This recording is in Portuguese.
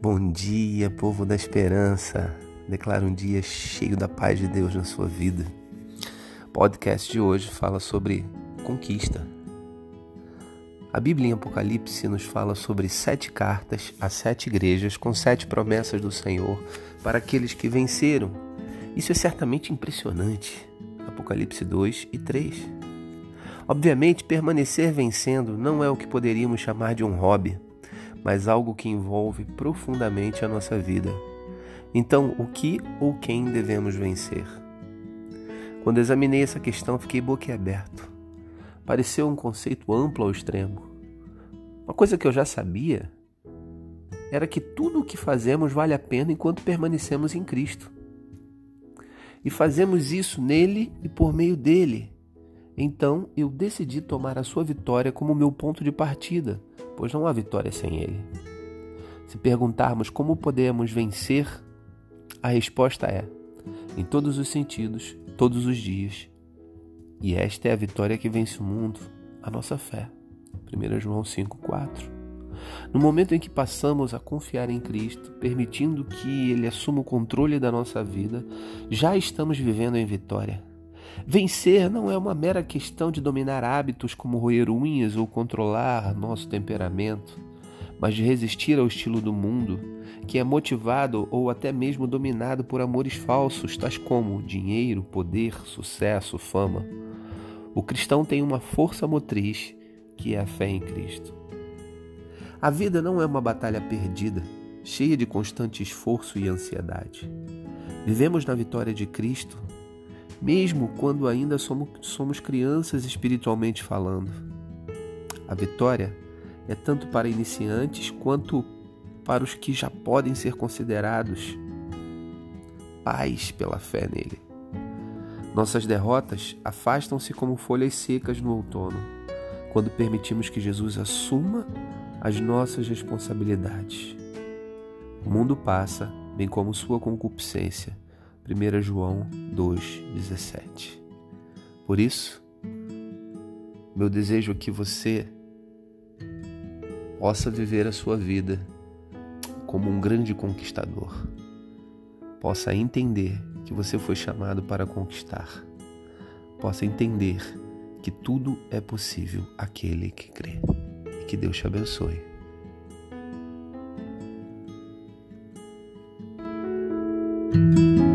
Bom dia, povo da esperança. Declaro um dia cheio da paz de Deus na sua vida. O podcast de hoje fala sobre conquista. A Bíblia em Apocalipse nos fala sobre sete cartas a sete igrejas com sete promessas do Senhor para aqueles que venceram. Isso é certamente impressionante. Apocalipse 2 e 3. Obviamente, permanecer vencendo não é o que poderíamos chamar de um hobby mas algo que envolve profundamente a nossa vida. Então, o que ou quem devemos vencer? Quando examinei essa questão, fiquei boquiaberto. Pareceu um conceito amplo ao extremo. Uma coisa que eu já sabia era que tudo o que fazemos vale a pena enquanto permanecemos em Cristo. E fazemos isso nele e por meio dele. Então eu decidi tomar a sua vitória como meu ponto de partida pois não há vitória sem Ele. Se perguntarmos como podemos vencer, a resposta é: em todos os sentidos, todos os dias. E esta é a vitória que vence o mundo, a nossa fé. 1 João 5,4. No momento em que passamos a confiar em Cristo, permitindo que Ele assuma o controle da nossa vida, já estamos vivendo em vitória. Vencer não é uma mera questão de dominar hábitos como roer unhas ou controlar nosso temperamento, mas de resistir ao estilo do mundo, que é motivado ou até mesmo dominado por amores falsos, tais como dinheiro, poder, sucesso, fama. O cristão tem uma força motriz que é a fé em Cristo. A vida não é uma batalha perdida, cheia de constante esforço e ansiedade. Vivemos na vitória de Cristo mesmo quando ainda somos, somos crianças espiritualmente falando. A vitória é tanto para iniciantes quanto para os que já podem ser considerados pais pela fé nele. Nossas derrotas afastam-se como folhas secas no outono, quando permitimos que Jesus assuma as nossas responsabilidades. O mundo passa, bem como sua concupiscência 1 João 2,17. Por isso, meu desejo é que você possa viver a sua vida como um grande conquistador, possa entender que você foi chamado para conquistar, possa entender que tudo é possível aquele que crê. E que Deus te abençoe. thank